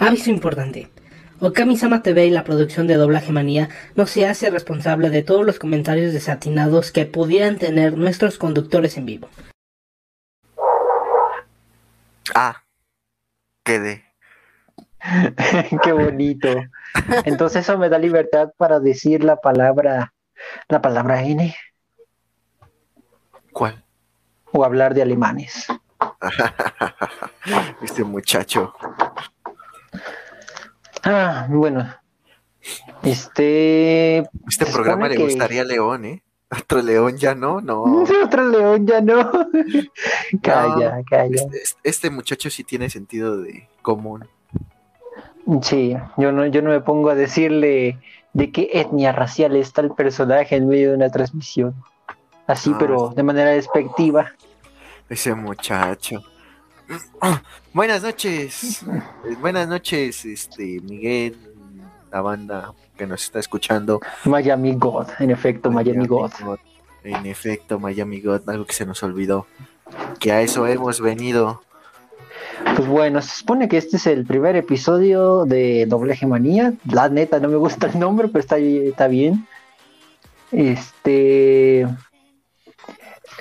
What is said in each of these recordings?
Aviso importante. Okami-sama TV y la producción de Doblaje Manía no se hace responsable de todos los comentarios desatinados que pudieran tener nuestros conductores en vivo. Ah, quedé. Qué bonito. Entonces eso me da libertad para decir la palabra, la palabra N. ¿Cuál? O hablar de alemanes. este muchacho. Ah, bueno. Este. Este programa le gustaría a León, ¿eh? Otro león ya no, no. Otro león ya no. calla, calla. Este, este, muchacho sí tiene sentido de común. Sí, yo no, yo no me pongo a decirle de qué etnia racial está el personaje en medio de una transmisión. Así, pero de manera despectiva. Ese muchacho. Buenas noches. Buenas noches, este Miguel, la banda que nos está escuchando. Miami God, en efecto, Miami, God. En efecto, Miami God, algo que se nos olvidó. Que a eso hemos venido. Pues bueno, se supone que este es el primer episodio de Dobleje Manía. La neta, no me gusta el nombre, pero está, está bien. Este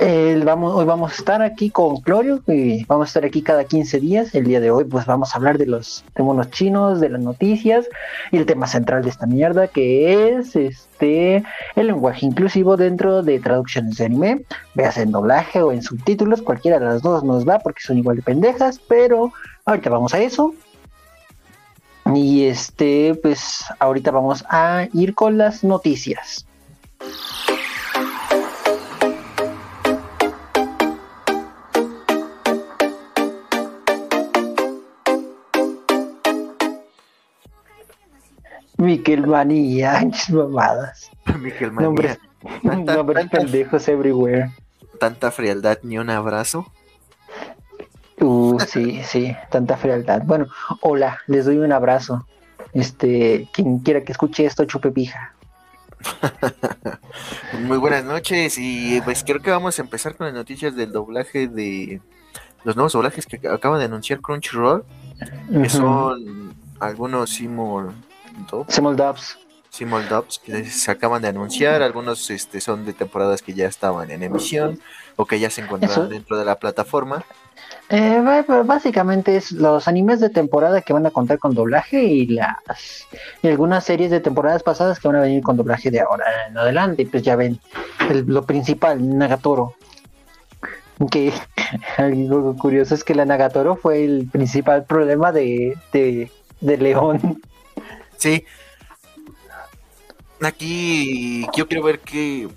hoy vamos a estar aquí con Clorio y vamos a estar aquí cada 15 días. El día de hoy pues vamos a hablar de los monos chinos, de las noticias y el tema central de esta mierda que es este el lenguaje inclusivo dentro de traducciones de anime, veas en doblaje o en subtítulos, cualquiera de las dos nos va porque son igual de pendejas, pero ahorita vamos a eso. Y este, pues ahorita vamos a ir con las noticias. Miquel Manía, mamadas. Miquel Manía. Nombres, pendejos everywhere. Tanta frialdad, ni un abrazo. Uh, sí, sí, tanta frialdad. Bueno, hola, les doy un abrazo. Este, quien quiera que escuche esto, chupe pija. Muy buenas noches y pues creo que vamos a empezar con las noticias del doblaje de los nuevos doblajes que acaba de anunciar Crunchyroll, que son algunos Simul Simul Dubs. Simul Dubs que se acaban de anunciar, algunos este, son de temporadas que ya estaban en emisión o que ya se encuentran dentro de la plataforma. Eh, básicamente es los animes de temporada que van a contar con doblaje y las y algunas series de temporadas pasadas que van a venir con doblaje de ahora en adelante. Pues ya ven lo principal, Nagatoro. Que algo curioso es que la Nagatoro fue el principal problema de, de, de León. Sí. Aquí yo quiero ver que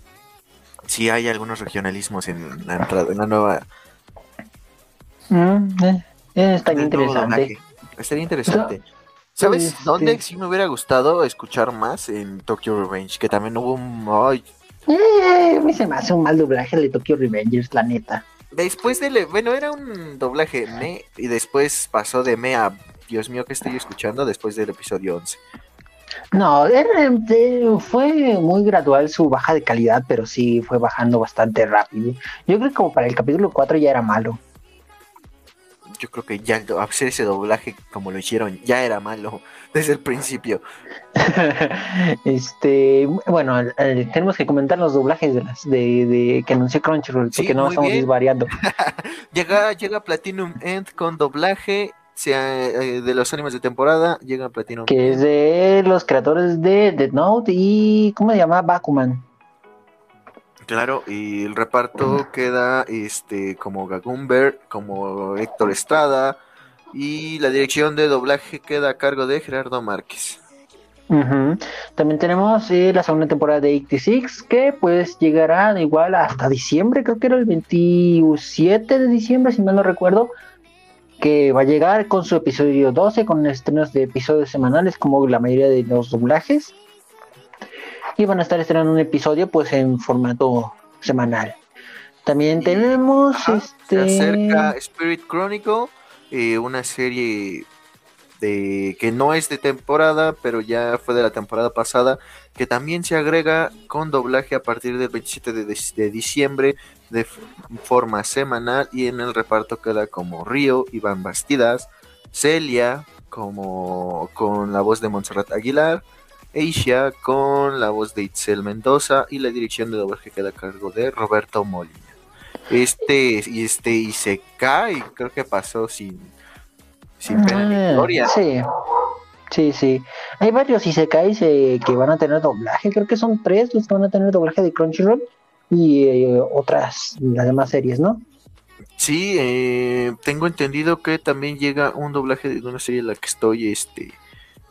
si hay algunos regionalismos en la entrada, en la nueva. Mm, eh, eh, está interesante. Estaría interesante. ¿Sabes dónde sí me hubiera gustado escuchar más? En Tokyo Revenge, que también hubo un. Ay. Eh, a mí se me hace un mal doblaje de Tokyo Revengers, la neta. Después de. Bueno, era un doblaje me y después pasó de me a Dios mío, que estoy escuchando después del episodio 11? No, fue muy gradual su baja de calidad, pero sí fue bajando bastante rápido. Yo creo que como para el capítulo 4 ya era malo. Yo creo que ya hacer ese doblaje como lo hicieron ya era malo desde el principio. este, bueno, tenemos que comentar los doblajes de las de, que anunció Crunchyroll, porque no estamos disvariando. llega, llega Platinum End con doblaje de los animes de temporada llega Platino. Que es de los creadores de Dead Note y. ¿Cómo se llama? Bakuman. Claro, y el reparto queda este como Gagumber, como Héctor Estrada, y la dirección de doblaje queda a cargo de Gerardo Márquez. También tenemos eh, la segunda temporada de 86, que pues llegará igual hasta diciembre, creo que era el 27 de diciembre, si mal no recuerdo, que va a llegar con su episodio 12, con estrenos de episodios semanales, como la mayoría de los doblajes. Y van a estar estrenando un episodio, pues, en formato semanal. También tenemos este. Se acerca Spirit Chronicle, eh, una serie de que no es de temporada, pero ya fue de la temporada pasada, que también se agrega con doblaje a partir del 27 de diciembre de forma semanal y en el reparto queda como Río, Iván Bastidas, Celia, como con la voz de Montserrat Aguilar, Asia con la voz de Itzel Mendoza y la dirección de doblaje queda a cargo de Roberto Molina. Este este y se cae, creo que pasó sin sin pena ni Ah, gloria. Sí, sí, sí. Hay varios Isekais eh, que van a tener doblaje. Creo que son tres los que van a tener doblaje de Crunchyroll y eh, otras, las demás series, ¿no? Sí, eh, tengo entendido que también llega un doblaje de una serie en la que estoy este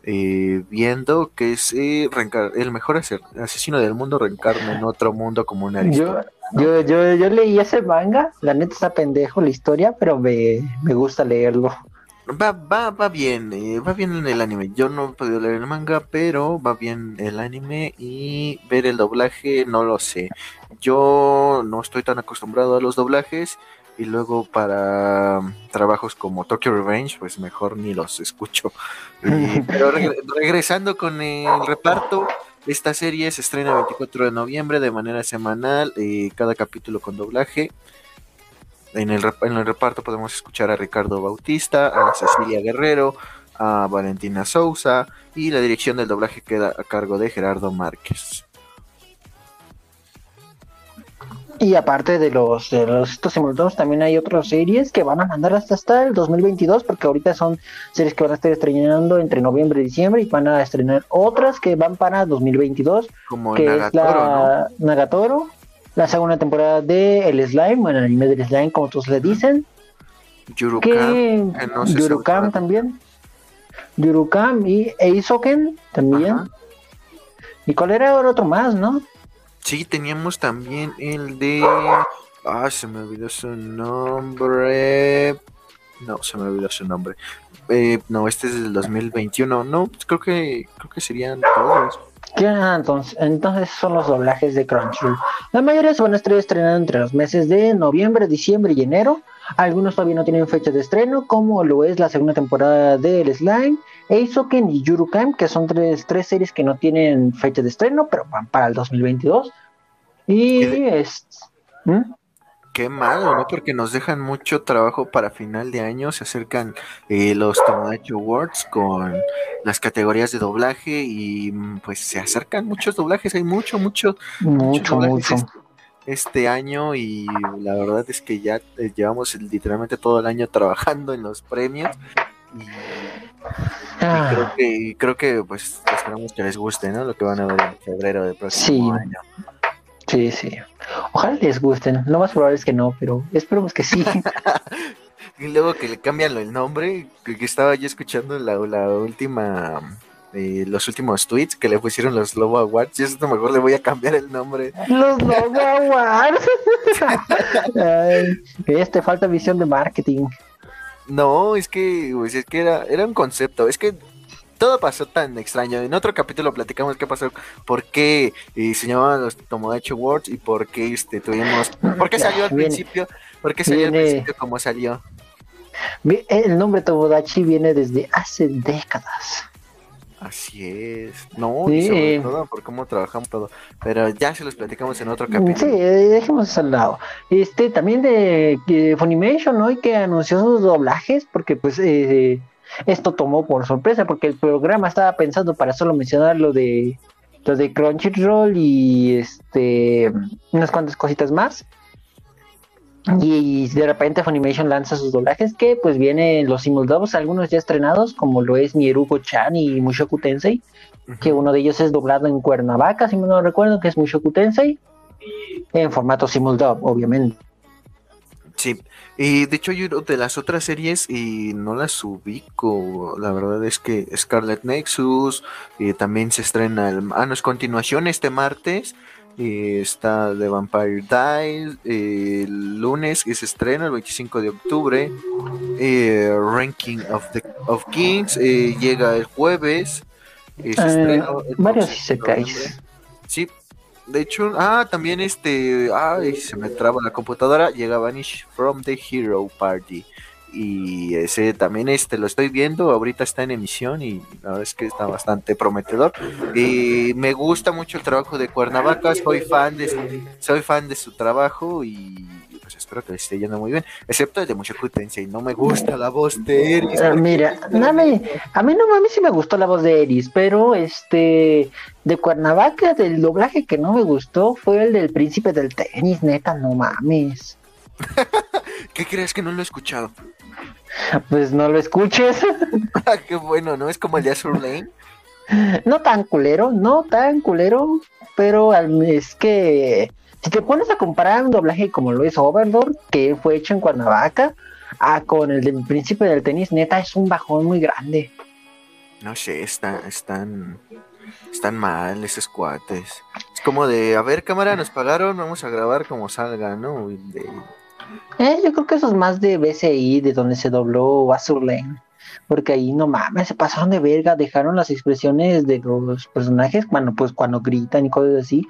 eh, viendo, que es eh, el mejor ase- asesino del mundo reencarna en otro mundo como un Yo, Aristóteles. yo, yo, yo leí ese manga, la neta está pendejo la historia, pero me, me gusta leerlo. Va, va, va bien, eh, va bien en el anime. Yo no he podido leer el manga, pero va bien el anime y ver el doblaje no lo sé. Yo no estoy tan acostumbrado a los doblajes y luego para trabajos como Tokyo Revenge, pues mejor ni los escucho. Pero regre- regresando con el reparto, esta serie se estrena el 24 de noviembre de manera semanal, eh, cada capítulo con doblaje. En el, en el reparto podemos escuchar a Ricardo Bautista, a Cecilia Guerrero, a Valentina Sousa y la dirección del doblaje queda a cargo de Gerardo Márquez. Y aparte de los, de los estos simultáneos, también hay otras series que van a mandar hasta, hasta el 2022, porque ahorita son series que van a estar estrenando entre noviembre y diciembre, y van a estrenar otras que van para 2022, Como que Nagatoro, es ¿no? la Nagatoro, la segunda temporada de El Slime, bueno, el anime del Slime, como todos le dicen, Yurukam, que no Yurukam también, Yurukam y Eisoken también, Ajá. y cuál era el otro más, ¿no? Sí, teníamos también el de. Ah, se me olvidó su nombre. No, se me olvidó su nombre. Eh, no, este es del 2021. No, creo que creo que serían todos. ¿Qué? Ah, entonces, entonces son los doblajes de Crunchyroll. La mayoría se van a estar estrenando entre los meses de noviembre, diciembre y enero. Algunos todavía no tienen fecha de estreno, como lo es la segunda temporada de El Slime, Eisoken y Yurukam, que son tres, tres series que no tienen fecha de estreno, pero van para el 2022. Y ¿Qué es... ¿Mm? Qué malo, ¿no? Porque nos dejan mucho trabajo para final de año. Se acercan eh, los Tomodachi Awards con las categorías de doblaje y mm, pues se acercan muchos doblajes. Hay mucho, mucho, mucho, mucho. Este, este año y la verdad es que ya eh, llevamos literalmente todo el año trabajando en los premios y, y Ah, creo que creo que pues esperamos que les guste, ¿no? Lo que van a ver en febrero del próximo Sí. año. Sí, sí. Ojalá les gusten. Lo más probable es que no, pero esperemos que sí. Y luego que le cambian el nombre, que, estaba yo escuchando la, la última, eh, los últimos tweets que le pusieron los Lobo Awards, y esto mejor le voy a cambiar el nombre. Los Logo Awards. Ay, este falta visión de marketing. No, es que, pues, es que era, era un concepto, es que todo pasó tan extraño. En otro capítulo platicamos qué pasó, por qué eh, se llamaban los Tomodachi Awards y por qué este, tuvimos, por qué salió al principio, por qué salió al viene- principio como salió. El nombre Tomodachi viene desde hace décadas. Así es. No, Sí, y sobre todo por cómo trabajamos todo. Pero ya se los platicamos en otro Sí, capítulo. eh, dejemos eso al lado. Este, también de, que Funimation, ¿no? Y que anunció sus doblajes, porque pues eh, esto tomó por sorpresa, porque el programa estaba pensando para solo mencionar lo de lo de Crunchyroll y este unas cuantas cositas más. Y de repente Funimation lanza sus doblajes que pues vienen los simuldubs, algunos ya estrenados, como lo es Mieruko-chan y Mushoku Tensei, que uno de ellos es doblado en Cuernavaca, si me no recuerdo, que es Mushoku Tensei, en formato simuldub, obviamente. Sí. Y de hecho, yo de las otras series y no las ubico. La verdad es que Scarlet Nexus eh, también se estrena. El, ah, no es continuación este martes. eh, está The Vampire Dies eh, el lunes que se estrena el 25 de octubre. eh, Ranking of, the, of Kings eh, llega el jueves. se Eh, estrena el varios 12 de isekais. noviembre. Sí, de hecho, ah, también este, ay, se me traba la computadora, llega Vanish from the Hero Party. Y ese también este lo estoy viendo, ahorita está en emisión y la es que está bastante prometedor. Y me gusta mucho el trabajo de Cuernavaca, soy fan de soy fan de su trabajo y pues espero que les esté yendo muy bien, excepto el de Mushoku Tensei, no me gusta la voz de Eris. Ah, mira, a mí, a mí no, a mí sí me gustó la voz de Eris, pero este, de Cuernavaca, del doblaje que no me gustó fue el del príncipe del tenis, neta, no mames. ¿Qué crees que no lo he escuchado? Pues no lo escuches. Ah, qué bueno, ¿no? Es como el de Azur Lane. No tan culero, no tan culero, pero es que si te pones a comparar un doblaje como lo es Overlord, que fue hecho en Cuernavaca, a con el del príncipe del tenis, neta, es un bajón muy grande. No sé, está, están, están mal esos cuates. Es como de, a ver, cámara, nos pagaron, vamos a grabar como salga, ¿no? De- Eh, yo creo que eso es más de BCI, de donde se dobló Azur Lane. Porque ahí no mames, se pasaron de verga, dejaron las expresiones de los personajes cuando pues cuando gritan y cosas así,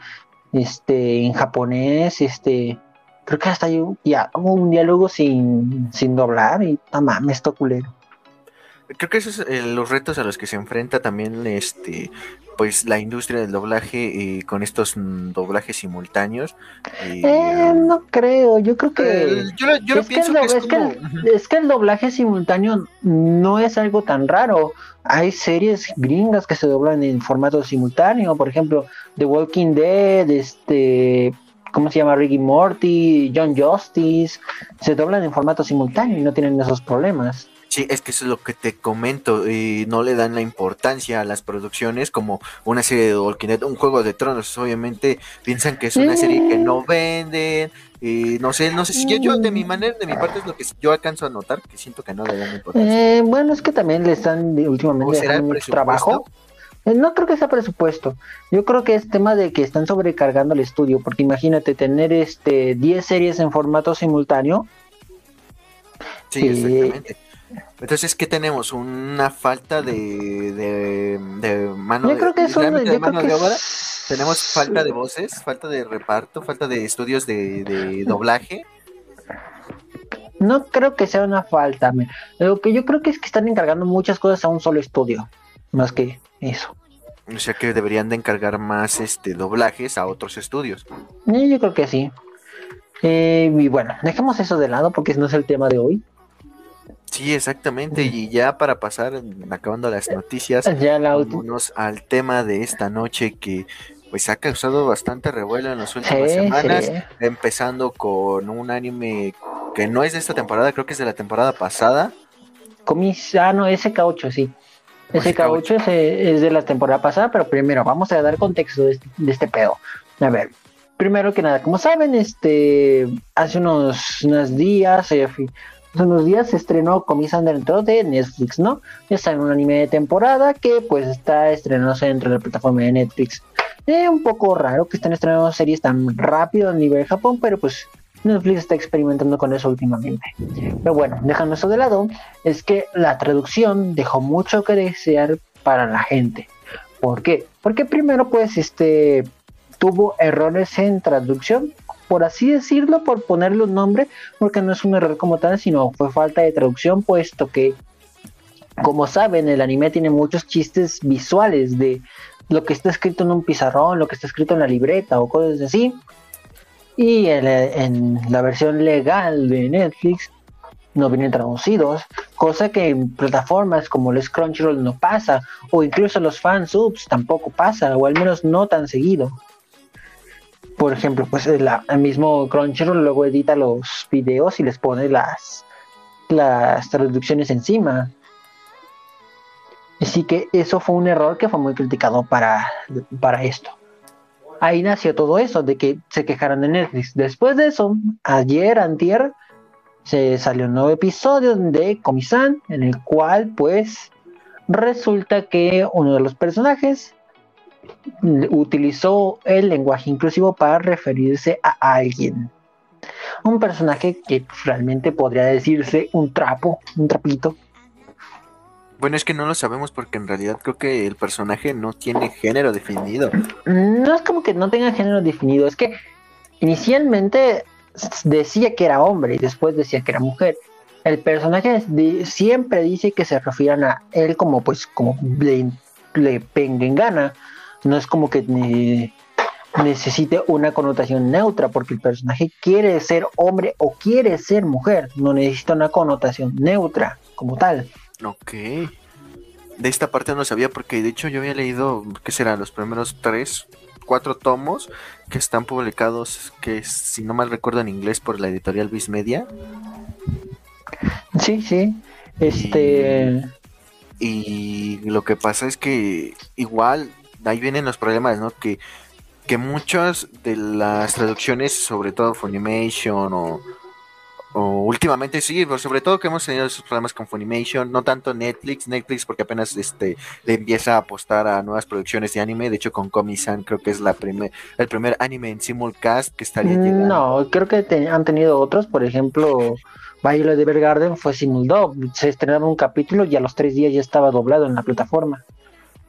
este, en japonés, este, creo que hasta un, ya, un diálogo sin, sin doblar y no mames, esto culero. Creo que esos son eh, los retos a los que se enfrenta también este pues la industria del doblaje eh, con estos mm, doblajes simultáneos. Eh, um, no creo, yo creo que... eh, es que el doblaje simultáneo no es algo tan raro. Hay series gringas que se doblan en formato simultáneo, por ejemplo, The Walking Dead, este, ¿cómo se llama? Ricky Morty, John Justice, se doblan en formato simultáneo y no tienen esos problemas. Sí, es que eso es lo que te comento, y no le dan la importancia a las producciones como una serie de Walking Dead, un juego de tronos, obviamente piensan que es una serie que no venden, y no sé, no sé si yo, yo de mi manera, de mi parte es lo que yo alcanzo a notar, que siento que no le dan importancia. Eh, bueno, es que también le están de- ¿O últimamente será el dejando mucho trabajo. Eh, No creo que sea presupuesto. Yo creo que es tema de que están sobrecargando el estudio, porque imagínate tener este 10 series en formato simultáneo. Sí, Sí. exactamente. Entonces, ¿qué tenemos? ¿Una falta de, de, de mano yo de, creo que es un- realmente de yo creo mano que de obra? es- Tenemos falta de voces, falta de reparto, falta de estudios de, de doblaje. No creo que sea una falta. Lo que yo creo que es que están encargando muchas cosas a un solo estudio, más que eso. O sea que deberían de encargar más este doblajes a otros estudios. Eh, yo creo que sí. Eh, y bueno, dejemos eso de lado porque no es el tema de hoy. Sí, exactamente. Y ya para pasar, acabando las noticias, Ya la ulti- vámonos al tema de esta noche que pues ha causado bastante revuelo en las últimas Sí, semanas. sí. Empezando con un anime que no es de esta temporada, creo que es de la temporada pasada. Comis- ah, no, SK8, sí. SK8. SK8 es, es de la temporada pasada, pero primero vamos a dar contexto de este, de este pedo. A ver, primero que nada, como saben, este hace unos, unos días, eh, hace unos días se estrenó Comisan dentro de Netflix, ¿no? En un anime de temporada que pues está estrenándose dentro de la plataforma de Netflix. Es un poco raro que estén estrenando series tan rápido a nivel Japón, pero pues Netflix está experimentando con eso últimamente. Pero bueno, dejando eso de lado, es que la traducción dejó mucho que desear para la gente. ¿Por qué? Porque primero, pues, este tuvo errores en traducción, por así decirlo, por ponerle un nombre, porque no es un error como tal, sino fue falta de traducción, puesto que, como saben, el anime tiene muchos chistes visuales de lo que está escrito en un pizarrón, lo que está escrito en la libreta o cosas así. Y en, la versión legal de Netflix no vienen traducidos, cosa que en plataformas como los Crunchyroll no pasa, o incluso los fansubs tampoco pasa, o al menos no tan seguido. Por ejemplo, pues el, mismo Crunchyroll luego edita los videos y les pone las, las traducciones encima. Así que eso fue un error que fue muy criticado para, para esto. Ahí nació todo eso, de que se quejaran de Netflix. Después de eso, ayer, antier, se salió un nuevo episodio de Comisan, en el cual, pues, resulta que uno de los personajes utilizó el lenguaje inclusivo para referirse a alguien. Un personaje que realmente podría decirse un trapo, un trapito. Bueno, es que no lo sabemos porque en realidad creo que el personaje no tiene género definido. No es como que no tenga género definido, es que inicialmente decía que era hombre y después decía que era mujer. El personaje siempre dice que se refieren a él como pues como le, le penguen gana. No es como que necesite una connotación neutra, porque el personaje quiere ser hombre o quiere ser mujer, no necesita una connotación neutra como tal. Ok. De esta parte no sabía porque de hecho yo había leído, ¿qué será? Los primeros tres, cuatro tomos que están publicados, que si no mal recuerdo en inglés por la editorial Viz Media. Sí, sí. Este... Y, y lo que pasa es que igual ahí vienen los problemas, ¿no? Que que muchas de las traducciones, sobre todo Funimation o, o últimamente sí, pero sobre todo que hemos tenido esos problemas con Funimation, no tanto Netflix, Netflix porque apenas este le empieza a apostar a nuevas producciones de anime, de hecho con Komi-san creo que es la primer, el primer anime en simulcast que estaría Mm, llegando. No, creo que te- han tenido otros, por ejemplo, Violet Evergarden fue simuldub, se estrenaba un capítulo y a los tres días ya estaba doblado en la plataforma.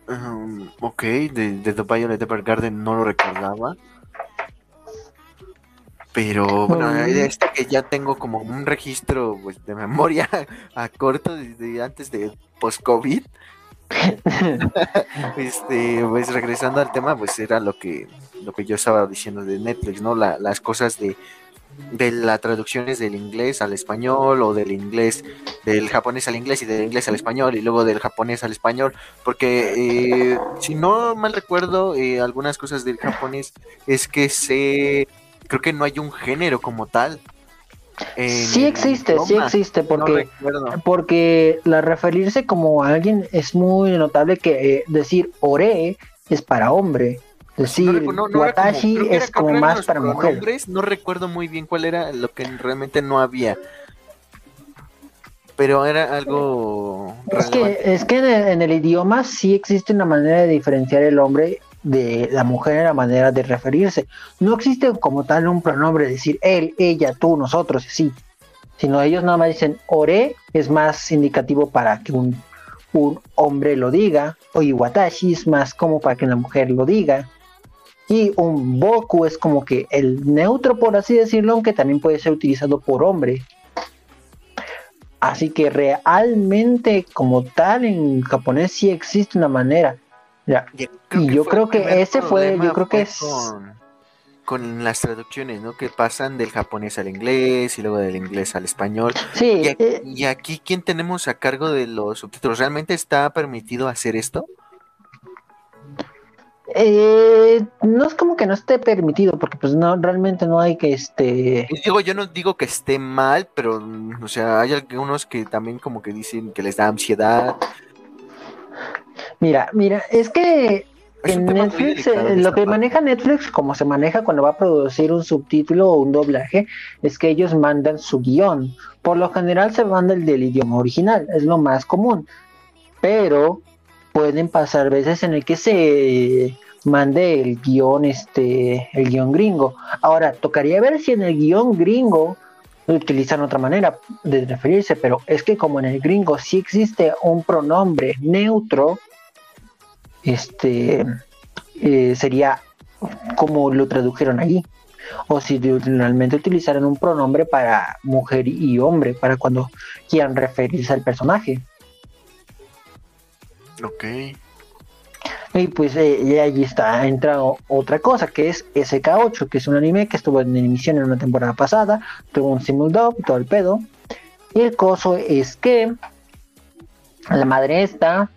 Um, ok, de, de The Violet Evergarden no lo recordaba. Pero bueno, Mm. este que ya tengo como un registro pues, de memoria a corto desde antes de post-COVID. este, pues regresando al tema, pues era lo que lo que yo estaba diciendo de Netflix, ¿no? La- las cosas de de las traducciones del inglés al español o del inglés del japonés al inglés y del inglés al español y luego del japonés al español porque eh, si no mal recuerdo eh, algunas cosas del japonés es que se creo que no hay un género como tal Sí existe, sí existe, porque porque la referirse como a alguien es muy notable que eh, decir ore es para hombre, decir No como- watashi es como más para mujer. pronombres, No recuerdo muy bien cuál era lo que realmente no había. Pero era algo Es relevante. que, es que en el, en el idioma sí existe una manera de diferenciar el hombre de la mujer en la manera de referirse. No existe como tal un pronombre, decir él, ella, tú, nosotros, sí. Sino ellos nada más dicen ore, es más indicativo para que un, un hombre lo diga, o iwatashi es más como para que la mujer lo diga. Y un boku es como que el neutro, por así decirlo, aunque también puede ser utilizado por hombre. Así que realmente como tal en japonés sí existe una manera. Ya, Y, y yo creo que ese fue- yo creo que es- Con, con las traducciones, ¿no? Que pasan del japonés al inglés y luego del inglés al español. Sí, Y aquí, eh, y aquí, ¿quién tenemos a cargo de los subtítulos? ¿Realmente está permitido hacer esto? Eh, no es como que no esté permitido, porque pues no, realmente no hay que este... Digo, yo no digo que esté mal, pero, o sea, hay algunos que también como que dicen que les da ansiedad. Mira, mira, es que Es en Netflix, eh, lo que parte. maneja Netflix, como se maneja cuando va a producir un subtítulo o un doblaje, es que ellos mandan su guion. Por lo general se manda el del idioma original, es lo más común. Pero pueden pasar veces en el que se mande el guion, este, el guion gringo. Ahora, tocaría ver si en el guion gringo utilizan otra manera de referirse, pero es que como en el gringo sí existe un pronombre neutro, este eh, sería como lo tradujeron allí. O si realmente utilizaran un pronombre para mujer y hombre, para cuando quieran referirse al personaje. Ok. Y pues eh, ahí está, entra otra cosa, que es SK8, que es un anime que estuvo en emisión en una temporada pasada, tuvo un simuldub y todo el pedo. Y el coso es que la madre esta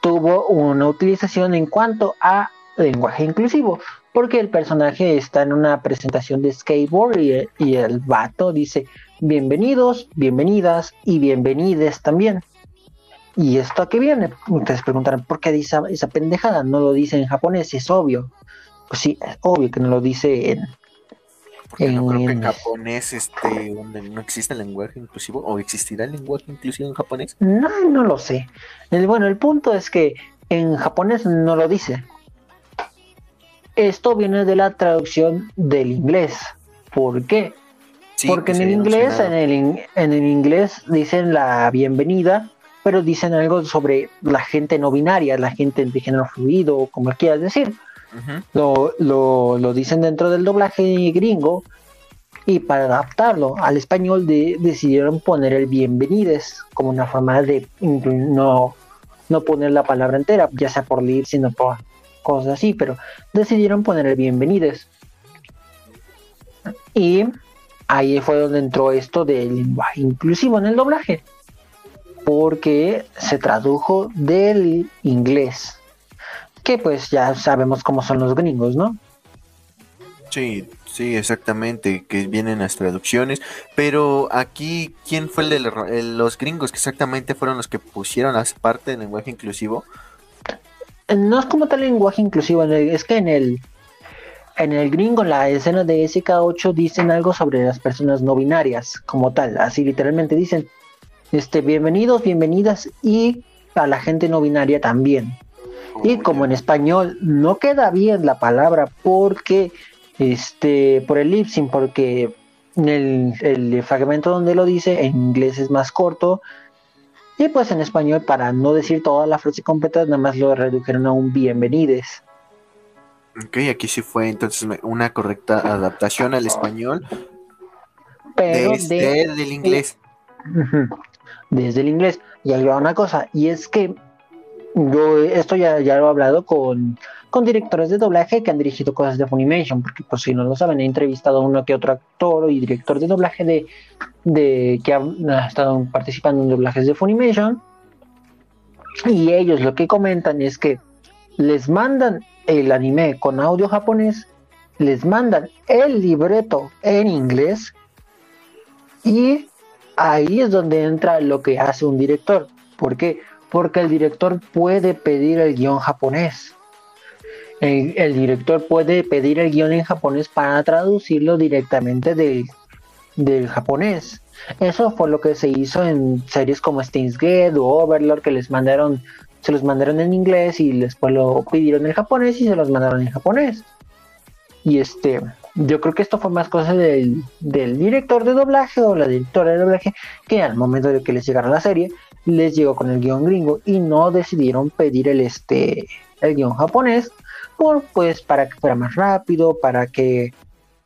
tuvo una utilización en cuanto a lenguaje inclusivo, porque el personaje está en una presentación de skateboard y, y el vato dice bienvenidos, bienvenidas y bienvenides también. ¿Y esto a qué viene? Ustedes preguntarán, ¿por qué dice esa pendejada? No lo dice en japonés, es obvio. Pues sí, es obvio que no lo dice en... Porque no creo que en En- japonés este, donde no existe el lenguaje inclusivo, o existirá el lenguaje inclusivo en japonés. No, no lo sé. El, bueno, el punto es que en japonés no lo dice. Esto viene de la traducción del inglés. ¿Por qué? Sí, Porque que en el inglés, en el, en el inglés dicen la bienvenida, pero dicen algo sobre la gente no binaria, la gente de género fluido, como quieras decir. Lo, lo, lo dicen dentro del doblaje gringo y para adaptarlo al español de- decidieron poner el bienvenides como una forma de no, no poner la palabra entera, ya sea por leer, sino por cosas así, pero decidieron poner bienvenidos. Y ahí fue donde entró esto del lenguaje inclusivo en el doblaje, porque se tradujo del inglés, que pues ya sabemos cómo son los gringos, ¿no? Sí, sí, exactamente, que vienen las traducciones, pero aquí, ¿quién fue el de los gringos que exactamente fueron los que pusieron las parte del lenguaje inclusivo? No es como tal lenguaje inclusivo, es que en el en el gringo, la escena de SK8 dicen algo sobre las personas no binarias, como tal, así literalmente dicen, este, bienvenidos, bienvenidas y a la gente no binaria también. y como en español no queda bien la palabra porque, este, por el lipsing, porque el, el fragmento donde lo dice en inglés es más corto, y pues en español, para no decir toda la frase completa, nada más lo redujeron a un bienvenides. Ok, aquí sí fue entonces una correcta adaptación al español. Pero desde el inglés. Desde el inglés. Y hay una cosa, y es que yo esto ya, ya lo he hablado con, con directores de doblaje que han dirigido cosas de Funimation, porque pues si no lo saben, he entrevistado a uno que otro actor y director de doblaje de, de que ha, ha estado participando en doblajes de Funimation. Y ellos lo que comentan es que les mandan el anime con audio japonés, les mandan el libreto en inglés y ahí es donde entra lo que hace un director. ¿Por qué? Porque el director puede pedir el guion japonés. El, director puede pedir el guion en japonés para traducirlo directamente del, del japonés. Eso fue lo que se hizo en series como Steins Gate o Overlord que les mandaron se los mandaron en inglés y después lo pidieron en japonés y se los mandaron en japonés. Y este, yo creo que esto fue más cosa del, director de doblaje o la directora de doblaje que al momento de que les llegara la serie les llegó con el guion gringo y no decidieron pedir el este el guion japonés por pues para que fuera más rápido para que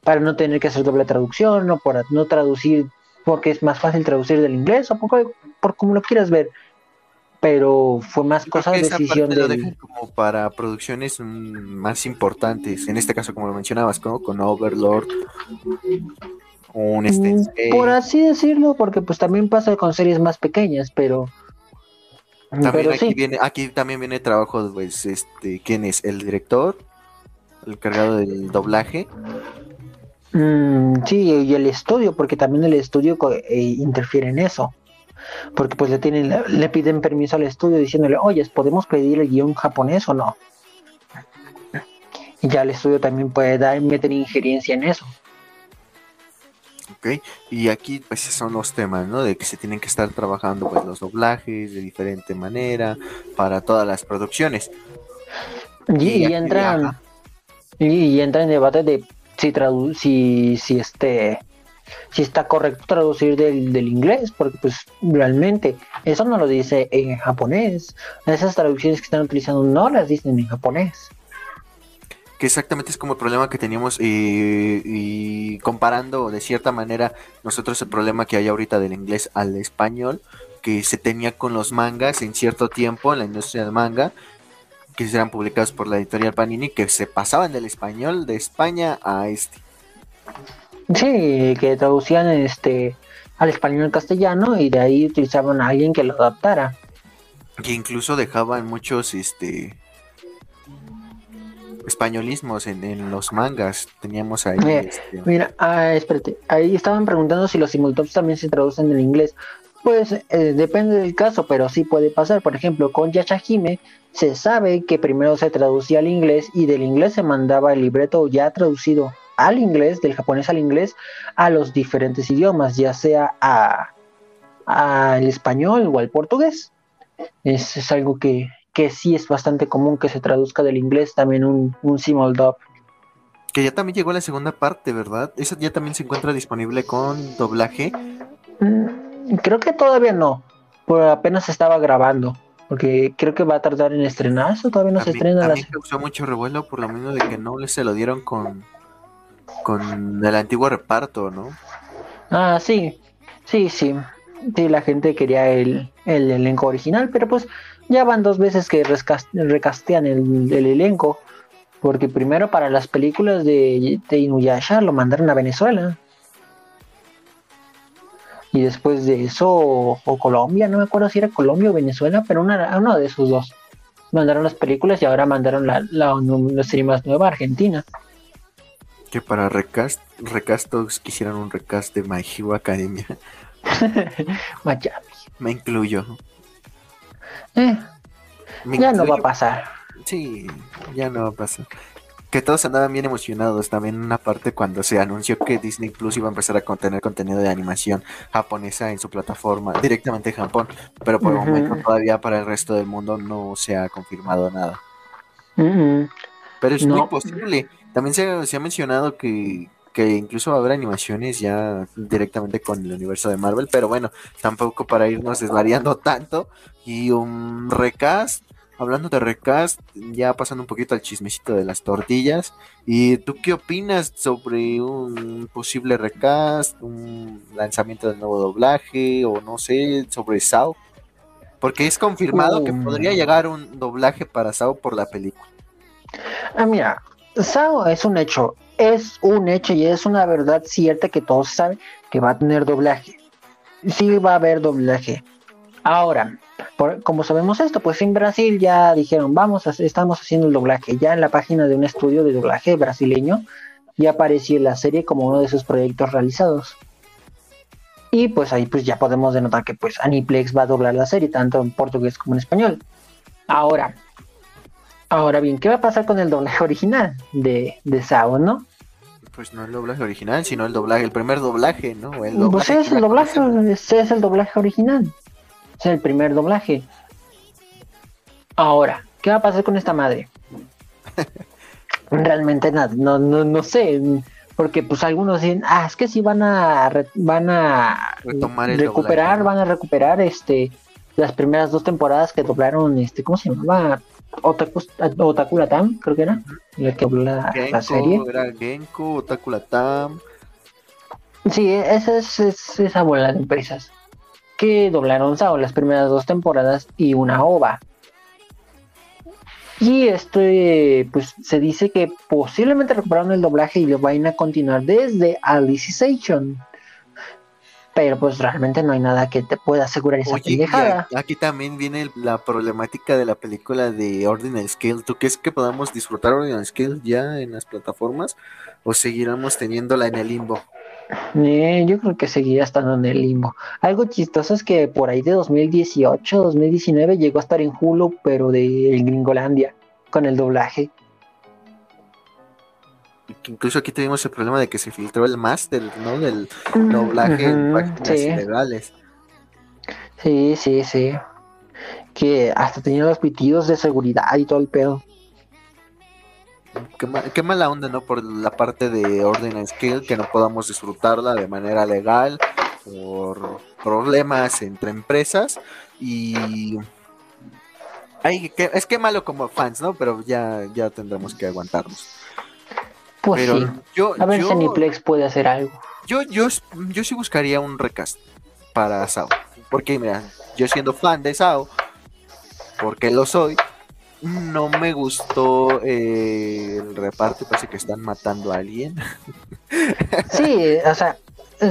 para no tener que hacer doble traducción o para no traducir porque es más fácil traducir del inglés o por, por como lo quieras ver pero fue más cosa de decisión de... Lo dejan como para producciones más importantes, en este caso como lo mencionabas, como con Overlord, un este, Por así decirlo, porque pues también pasa con series más pequeñas, pero... También aquí, viene, aquí también viene trabajo, pues, este, ¿quién es? ¿El director? ¿El cargado del doblaje? Mm, sí, y el estudio, porque también el estudio eh, interfiere en eso porque pues le tienen le piden permiso al estudio diciéndole oye podemos pedir el guion japonés o no y ya el estudio también puede dar meter injerencia en eso Ok, y aquí pues son los temas, ¿no? De que se tienen que estar trabajando pues los doblajes de diferente manera para todas las producciones. Y, entra y, entra en debate de si si, si este si está correcto traducir del, inglés, porque pues realmente eso no lo dice en japonés. Esas traducciones que están utilizando no las dicen en japonés. Que exactamente es como el problema que teníamos y, comparando de cierta manera nosotros el problema que hay ahorita del inglés al español, que se tenía con los mangas en cierto tiempo en la industria del manga, que eran publicados por la editorial Panini, que se pasaban del español de España a este. Sí, que traducían este al español castellano y de ahí utilizaban a alguien que lo adaptara. Que incluso dejaban muchos este españolismos en, los mangas. Teníamos ahí. este... Mira, ah, espérate, ahí estaban preguntando si los simultops también se traducen en inglés. Pues eh, depende del caso, pero sí puede pasar. Por ejemplo, con Yashahime se sabe que primero se traducía al inglés y del inglés se mandaba el libreto ya traducido al inglés, del japonés al inglés, a los diferentes idiomas, ya sea al español o al portugués. Es, es algo que, que, sí es bastante común que se traduzca del inglés también un, un dub. Que ya también llegó la segunda parte, ¿verdad? Esa ya también se encuentra disponible con doblaje. Mm, creo que todavía no, pero apenas estaba grabando. Porque creo que va a tardar en estrenarse, todavía no se estrena. También causó mucho revuelo por lo menos de que no se lo dieron con, con el antiguo reparto, ¿no? Ah, sí, sí, sí. Sí, la gente quería el, el elenco original, pero pues Ya van dos veces que recastean el, elenco. Porque primero para las películas de, de Inuyasha lo mandaron a Venezuela. Y después de eso, o, Colombia, no me acuerdo si era Colombia o Venezuela, pero una, uno de esos dos. Mandaron las películas y ahora mandaron la, la, serie más nueva, Argentina. Que para recast, recastos quisieran un recast de My Hero Academia. Me incluyo. Eh, ya no va a pasar. Sí, ya no va a pasar. Que todos andaban bien emocionados también en una parte cuando se anunció que Disney Plus iba a empezar a contener contenido de animación japonesa en su plataforma directamente en Japón, pero por el momento todavía para el resto del mundo no se ha confirmado nada. Pero es muy posible. También se, se ha mencionado que, que incluso va a haber animaciones ya directamente con el universo de Marvel, pero bueno, tampoco para irnos desvariando tanto. Y un recast, hablando de recast, ya pasando un poquito al chismecito de las tortillas. ¿Y tú qué opinas sobre un posible recast, un lanzamiento del nuevo doblaje o no sé, sobre Sao? Porque es confirmado que podría um. llegar un doblaje para Sao por la película. Ah, mira, Sao es un hecho es un hecho y es una verdad cierta que todos saben que va a tener doblaje. Sí va a haber doblaje. Ahora, como sabemos esto, pues en Brasil ya dijeron, vamos, estamos haciendo el doblaje. Ya en la página de un estudio de doblaje brasileño ya apareció la serie como uno de sus proyectos realizados. Y pues ahí pues ya podemos denotar que pues Aniplex va a doblar la serie, tanto en portugués como en español. Ahora, Ahora bien, ¿qué va a pasar con el doblaje original de, de Sao, no? Pues no el doblaje original, sino el doblaje, el primer doblaje, ¿no? pues es el doblaje, ese es el doblaje original. Es el primer doblaje. Ahora, ¿qué va a pasar con esta madre? Realmente nada, no, no, no sé. Porque pues algunos dicen, ah, es que si van a van a recuperar, van a recuperar este las primeras dos temporadas que doblaron este, ¿cómo se llamaba? Otaku, Otakulatam, creo que era, el que habló la, serie. Era Genko, Otakulatam. Sí, esa es, esa bola de empresas que doblaron Sao las primeras dos temporadas y una OVA. Y esto, pues se dice que posiblemente recuperaron el doblaje y lo vayan a continuar desde Alicization pero pues realmente no hay nada que te pueda asegurar esa Oye, Aquí también viene la problemática de la película de Ordinal Scale. ¿Tú crees que podamos disfrutar Ordinal Scale ya en las plataformas o seguiremos teniéndola en el limbo? Eh, yo creo que seguirá estando en el limbo. Algo chistoso es que por ahí de 2018, 2019 llegó a estar en Hulu, pero de Gringolandia, con el doblaje incluso aquí tuvimos el problema de que se filtró el máster, ¿no? Del mm, doblaje en páginas sí. legales. Sí, sí, sí. Que hasta tenía los pitidos de seguridad y todo el pedo. Qué, mala onda, ¿no? Por la parte de Orden Skill, que no podamos disfrutarla de manera legal por problemas entre empresas y... Ay, que, es que malo como fans, ¿no? Pero ya, ya tendremos que aguantarnos. Pues sí. Yo, a ver si Aniplex puede hacer algo. Yo, yo, yo sí buscaría un recast para Sao. Porque, mira, yo siendo fan de Sao, porque lo soy, no me gustó eh, el reparto. Parece que están matando a alguien. Sí, o sea,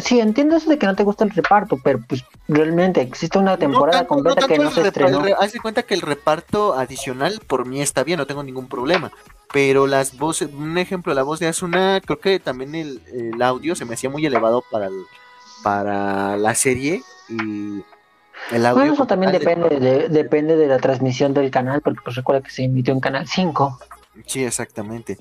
sí, entiendo eso de que no te gusta el reparto, pero pues realmente existe una temporada completa que no se estrenó. Haz de cuenta que el reparto adicional por mí está bien, no tengo ningún problema pero las voces, un ejemplo, la voz de Asuna, creo que también el, audio se me hacía muy elevado para, para la serie y el audio. Bueno, eso también depende de, depende de la transmisión del canal, porque pues recuerda que se emitió en Canal 5. Sí, exactamente.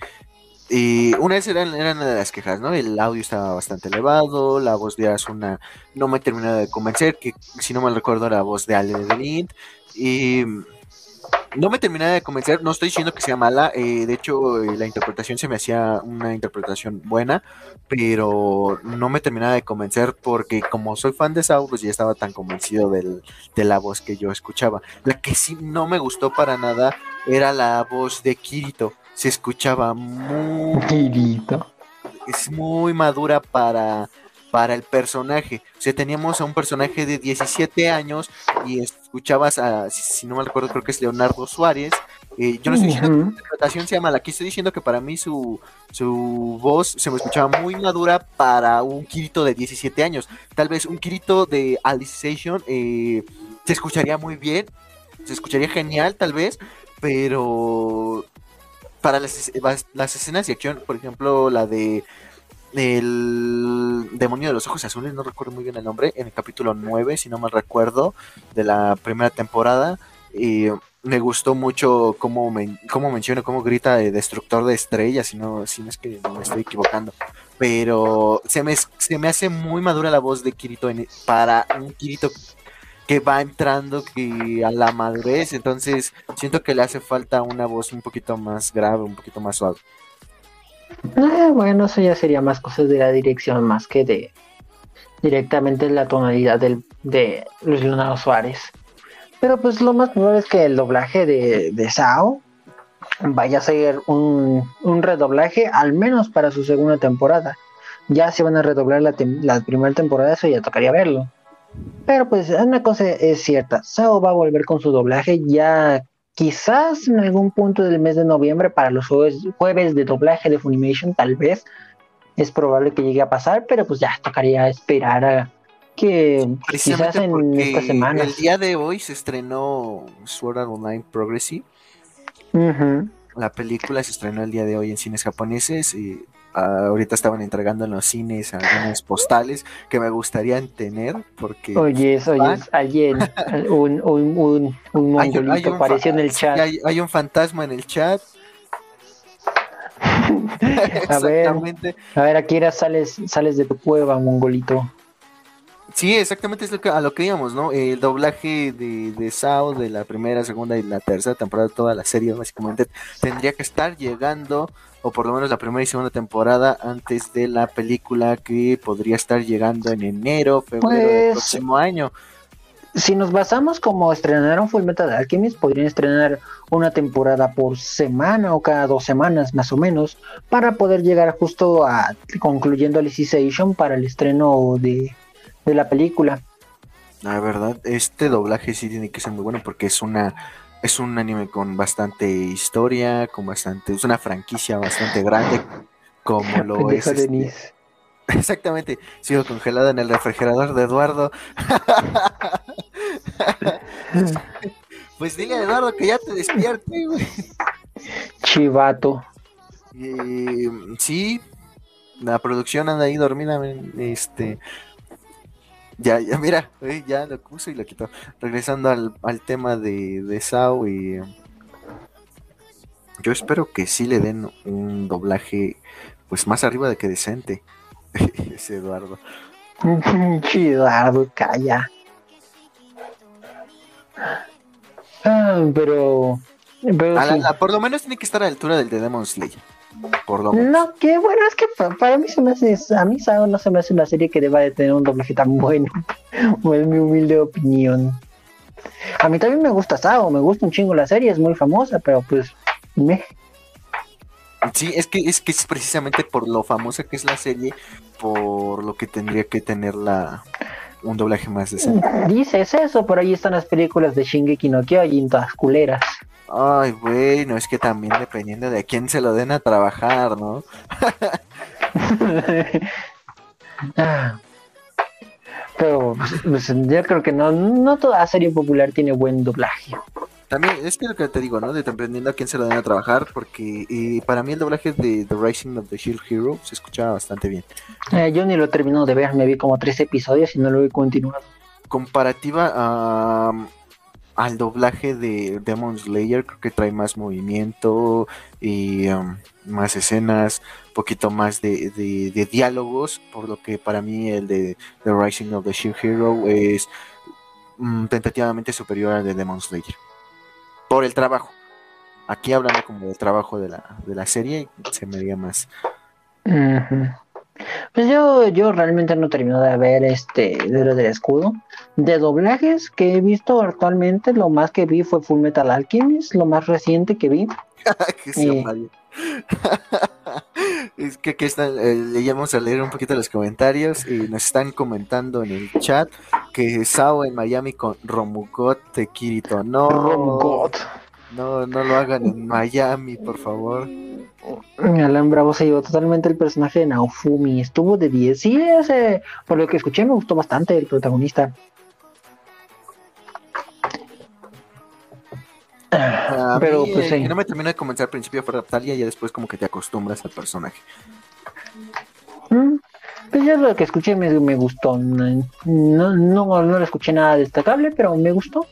Y una vez eran, eran de las quejas, ¿no? El audio estaba bastante elevado, la voz de Asuna no me terminaba de convencer, que si no mal recuerdo era la voz de Ale de y no me terminé de convencer, no estoy diciendo que sea mala, eh, de hecho eh, la interpretación se me hacía una interpretación buena, pero no me terminaba de convencer porque como soy fan de Sao, pues ya estaba tan convencido del, de la voz que yo escuchaba. La que sí no me gustó para nada era la voz de Kirito, se escuchaba muy... Es muy madura para para el personaje. O sea, teníamos a un personaje de 17 años y escuchabas a, si, no me acuerdo, creo que es Leonardo Suárez. Eh, yo no estoy diciendo que la interpretación sea mala, aquí estoy diciendo que para mí su, su voz se me escuchaba muy madura para un Kirito de 17 años. Tal vez un Kirito de Alicization eh, se escucharía muy bien, se escucharía genial tal vez, pero para las, las escenas de acción, por ejemplo, la de el demonio de los ojos azules, no recuerdo muy bien el nombre, en el capítulo 9, si no mal recuerdo, de la primera temporada. Y me gustó mucho cómo, menciona, cómo grita de destructor de estrellas, si no, si no es que me estoy equivocando. Pero se me, se me hace muy madura la voz de Kirito para un Kirito que va entrando que a la madurez, entonces siento que le hace falta una voz un poquito más grave, un poquito más suave. Ah, bueno, eso ya sería más cosas de la dirección más que de directamente la tonalidad del, de Luis Leonardo Suárez. Pero pues lo más probable es que el doblaje de, de Sao vaya a ser un, un, redoblaje, al menos para su segunda temporada. Ya si van a redoblar la, la primera temporada, eso ya tocaría verlo. Pero pues una cosa es cierta, Sao va a volver con su doblaje ya quizás en algún punto del mes de noviembre para los jueves, de doblaje de Funimation, tal vez es probable que llegue a pasar, pero pues ya tocaría esperar a que quizás en esta semana. El día de hoy se estrenó Sword Art Online Progressive. La película se estrenó el día de hoy en cines japoneses y ahorita estaban entregando en los cines algunas postales que me gustaría tener porque oye oye alguien un un un, un mongolito apareció en el chat. hay, un fantasma en el chat. A ver a ver aquí sales sales de tu cueva mongolito Sí, exactamente es lo que, a lo que íbamos, ¿no? El doblaje de, de Sao de la primera, segunda y la tercera temporada toda la serie, básicamente, tendría que estar llegando, o por lo menos la primera y segunda temporada, antes de la película que podría estar llegando en enero, febrero del pues, próximo año. Si nos basamos como estrenaron Full Metal Alchemist, podrían estrenar una temporada por semana o cada dos semanas más o menos, para poder llegar justo a concluyendo Alicization para el estreno de de la película. La verdad, este doblaje sí tiene que ser muy bueno porque es una es un anime con bastante historia, con bastante es una franquicia bastante grande como lo es este... Exactamente, sigo congelada en el refrigerador de Eduardo. pues dile a Eduardo que ya te despierte, güey. Chivato. sí, la producción anda ahí dormida, este ya, ya, mira, ya lo puso y lo quitó. Regresando al, tema de, de Sao y... Yo espero que sí le den un doblaje pues más arriba de que decente. Ese Eduardo. Eduardo, calla. Ah, pero... por lo menos tiene que estar a la altura del de Demon Slayer. No, que bueno, es que para, mí se me hace, a mí Sao no se me hace una serie que deba de tener un doblaje tan bueno. es mi humilde opinión. A mí también me gusta Sao, me gusta un chingo la serie, es muy famosa, pero pues me... Sí, es que es que es precisamente por lo famosa que es la serie, por lo que tendría que tener la un doblaje más decente. Dices eso, por ahí están las películas de Shingeki no Kyojin, todas culeras. Ay, bueno, es que también dependiendo de quién se lo den a trabajar, ¿no? Pero pues, yo creo que no, no toda serie popular tiene buen doblaje. También, es que lo que te digo, ¿no? Dependiendo a quién se lo den a trabajar, porque para mí el doblaje de The Rising of the Shield Hero se escuchaba bastante bien. Eh, yo ni lo he terminado de ver, me vi como tres episodios y no lo he continuado. Comparativa a al doblaje de Demon Slayer creo que trae más movimiento y um, más escenas, poquito más de, diálogos, por lo que para mí el de The Rising of the Shield Hero es mm, tentativamente superior al de Demon Slayer. Por el trabajo. Aquí hablando como del trabajo de la, de la serie, se me veía más. Pues yo, yo realmente no termino de ver este lo del escudo. De doblajes que he visto actualmente, lo más que vi fue Full Metal Alchemist, lo más reciente que vi. Es que aquí están, eh, le llamamos a leer un poquito los comentarios y nos están comentando en el chat que Sao en Miami con Romugot de Kirito. No, Romugot. No, no lo hagan en Miami, por favor. Alan Bravo se llevó totalmente el personaje de Naofumi. Estuvo de 10. Sí, ese, por lo que escuché, me gustó bastante el protagonista. A Pero, mí, pues, eh, sí. no me terminó de convencer al principio fue Raptalia y ya después como que te acostumbras al personaje. Mm, Pues yo lo que escuché me, me gustó. No, no, no, le escuché nada destacable, pero me gustó.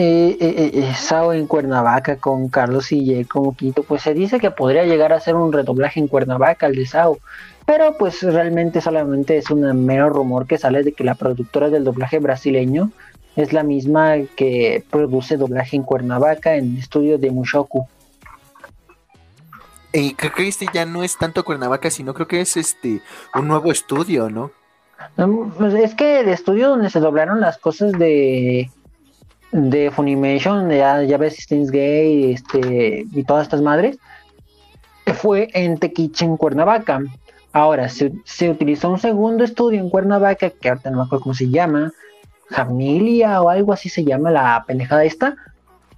Eh, eh, eh, eh, Sao en Cuernavaca con Carlos y como Quito, pues se dice que podría llegar a ser un redoblaje en Cuernavaca el de Sao, pero pues realmente solamente es un mero rumor que sale de que la productora del doblaje brasileño es la misma que produce doblaje en Cuernavaca en el estudio de Mushoku. Y creo que este ya no es tanto Cuernavaca, sino creo que es este un nuevo estudio, ¿no? No, pues es que el estudio donde se doblaron las cosas de de Funimation, ya, ya ves Steins Gate este, y todas estas madres, fue en Tequiche, en Cuernavaca. Ahora, se, se utilizó un segundo estudio en Cuernavaca, que ahorita no me acuerdo cómo se llama, Jamilia o algo así se llama la pendejada esta,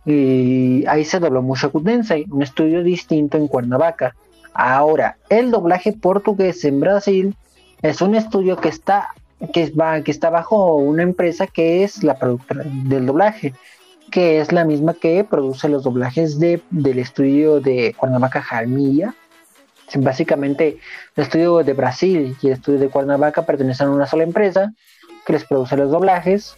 y ahí se dobló Mushoku Tensei, un estudio distinto en Cuernavaca. Ahora, el doblaje portugués en Brasil es un estudio que está que, está bajo una empresa que es la productora del doblaje, que es la misma que produce los doblajes de, del estudio de Cuernavaca Jalmilla. Básicamente, el estudio de Brasil y el estudio de Cuernavaca pertenecen a una sola empresa que les produce los doblajes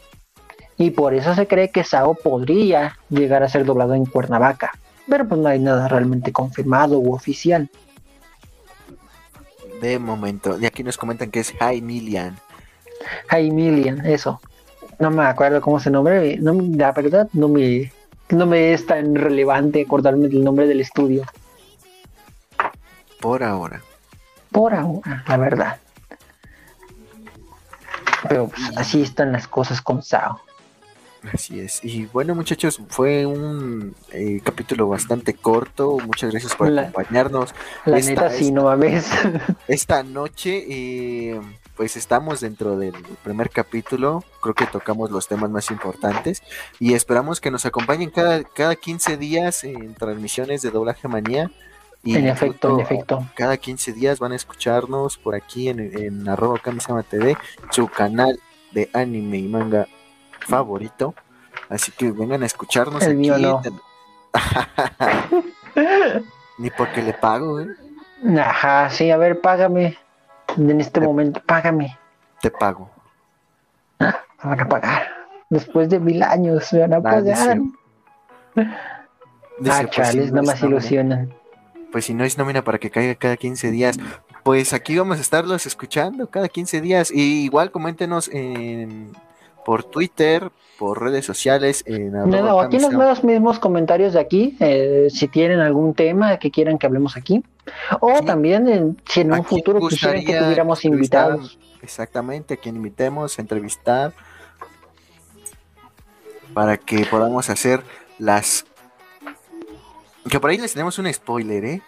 y por eso se cree que Sao podría llegar a ser doblado en Cuernavaca. Pero pues no hay nada realmente confirmado u oficial. De momento. Y aquí nos comentan que es High Million. Jaimilian, eso. No me acuerdo cómo se nombre. No, la verdad, no me, no me es tan relevante acordarme del nombre del estudio. Por ahora. Por ahora, la verdad. Pero pues, así están las cosas con Sao. Así es. Y bueno, muchachos, fue un eh, capítulo bastante corto. Muchas gracias por La- acompañarnos La Esta- neta, sí, esta- no mames. esta noche. eh, pues estamos dentro del primer capítulo. Creo que tocamos los temas más importantes. Y esperamos que nos acompañen cada, cada 15 días en transmisiones de Doblaje Manía. Y en efecto, en efecto. cada 15 días van a escucharnos por aquí en, en arroba Kamisama TV, su canal de anime y manga favorito. Así que vengan a escucharnos El mío no. Ni porque le pago, ¿eh? Ajá, sí, a ver, págame. En este Te- momento, págame. Te pago. Me van a pagar. Después de mil años, me van a Ah, pagar. dice- Dice, Ah, pues, chales, no nada es más ilusionan. Pues si no es nómina para que caiga cada 15 días, pues aquí vamos a estarlos escuchando cada 15 días. Y igual coméntenos en, por Twitter, por redes sociales, en Nada, o aquí en los mismos comentarios de aquí, eh, si tienen algún tema que quieran que hablemos aquí, o Sí. también en- si en ¿A un futuro quisieran que tuviéramos invitados. Exactamente, a quien invitemos a entrevistar para que podamos hacer las... Que por ahí les tenemos un spoiler, ¿eh?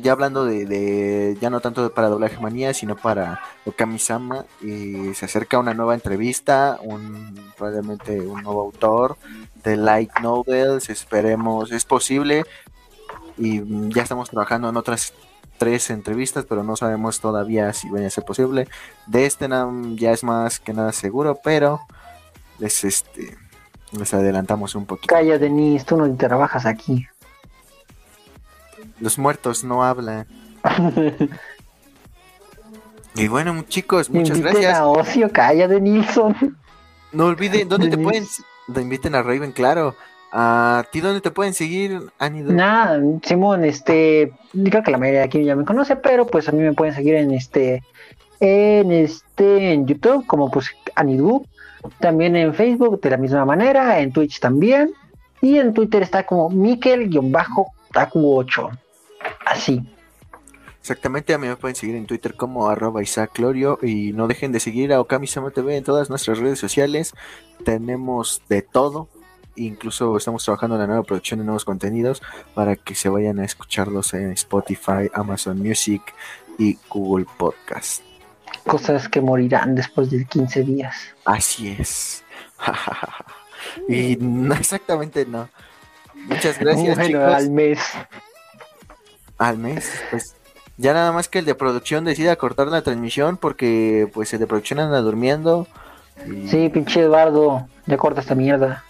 Ya hablando de, de- ya no tanto para doblaje manía, sino para Okami-sama, y se acerca una nueva entrevista, un probablemente un nuevo autor de light novels, esperemos, es posible, y ya estamos trabajando en otras tres entrevistas, pero no sabemos todavía si van a ser posible. De este ya es más que nada seguro, pero les este les adelantamos un poquito. Calla, Denise, tú no trabajas aquí. Los muertos no hablan. Y bueno, chicos, muchas Inviten gracias. a Ocio, calla, Denilson. No olviden, ¿dónde te pueden? Te inviten a Raven, claro. A ti, ¿dónde te pueden seguir, Annie? Nada, Simón, este, creo que la mayoría de aquí ya me conoce, pero pues a mí me pueden seguir en este, en este, en YouTube, como pues Anidu, también en Facebook de la misma manera, en Twitch también, y en Twitter está como Mikel-Taku8, así. Exactamente, a mí me pueden seguir en Twitter como arroba Isaac Lorio y no dejen de seguir a Okami Sama TV en todas nuestras redes sociales. Tenemos de todo, Incluso estamos trabajando en la nueva producción de nuevos contenidos para que se vayan a escucharlos en Spotify, Amazon Music y Google Podcast. Cosas que morirán después de 15 días. Así es. y no, exactamente no. Muchas gracias, Bueno, chicos. al mes. Al mes, pues ya nada más que el de producción decida cortar la transmisión porque pues el de producción anda durmiendo. y- Sí, pinche Eduardo, ya corta esta mierda.